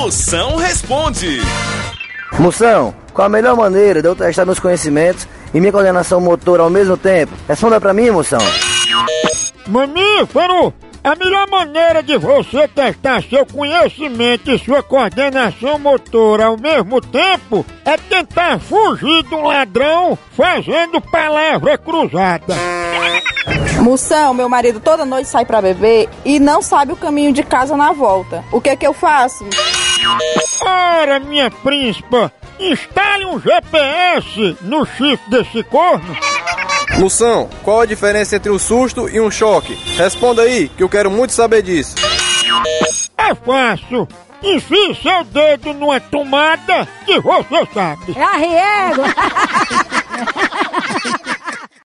Moção responde. Moção, qual a melhor maneira de eu testar meus conhecimentos e minha coordenação motor ao mesmo tempo? Responda pra mim, moção. Mamífero, a melhor maneira de você testar seu conhecimento e sua coordenação motora ao mesmo tempo é tentar fugir de um ladrão fazendo palavra cruzada. Moção, meu marido toda noite sai pra beber e não sabe o caminho de casa na volta. O que que eu faço? Ora, minha príncipa, instale um GPS no chifre desse corno. Moção, qual a diferença entre um susto e um choque? Responda aí, que eu quero muito saber disso. É fácil. Enfie seu dedo numa tomada que você sabe. É arriego!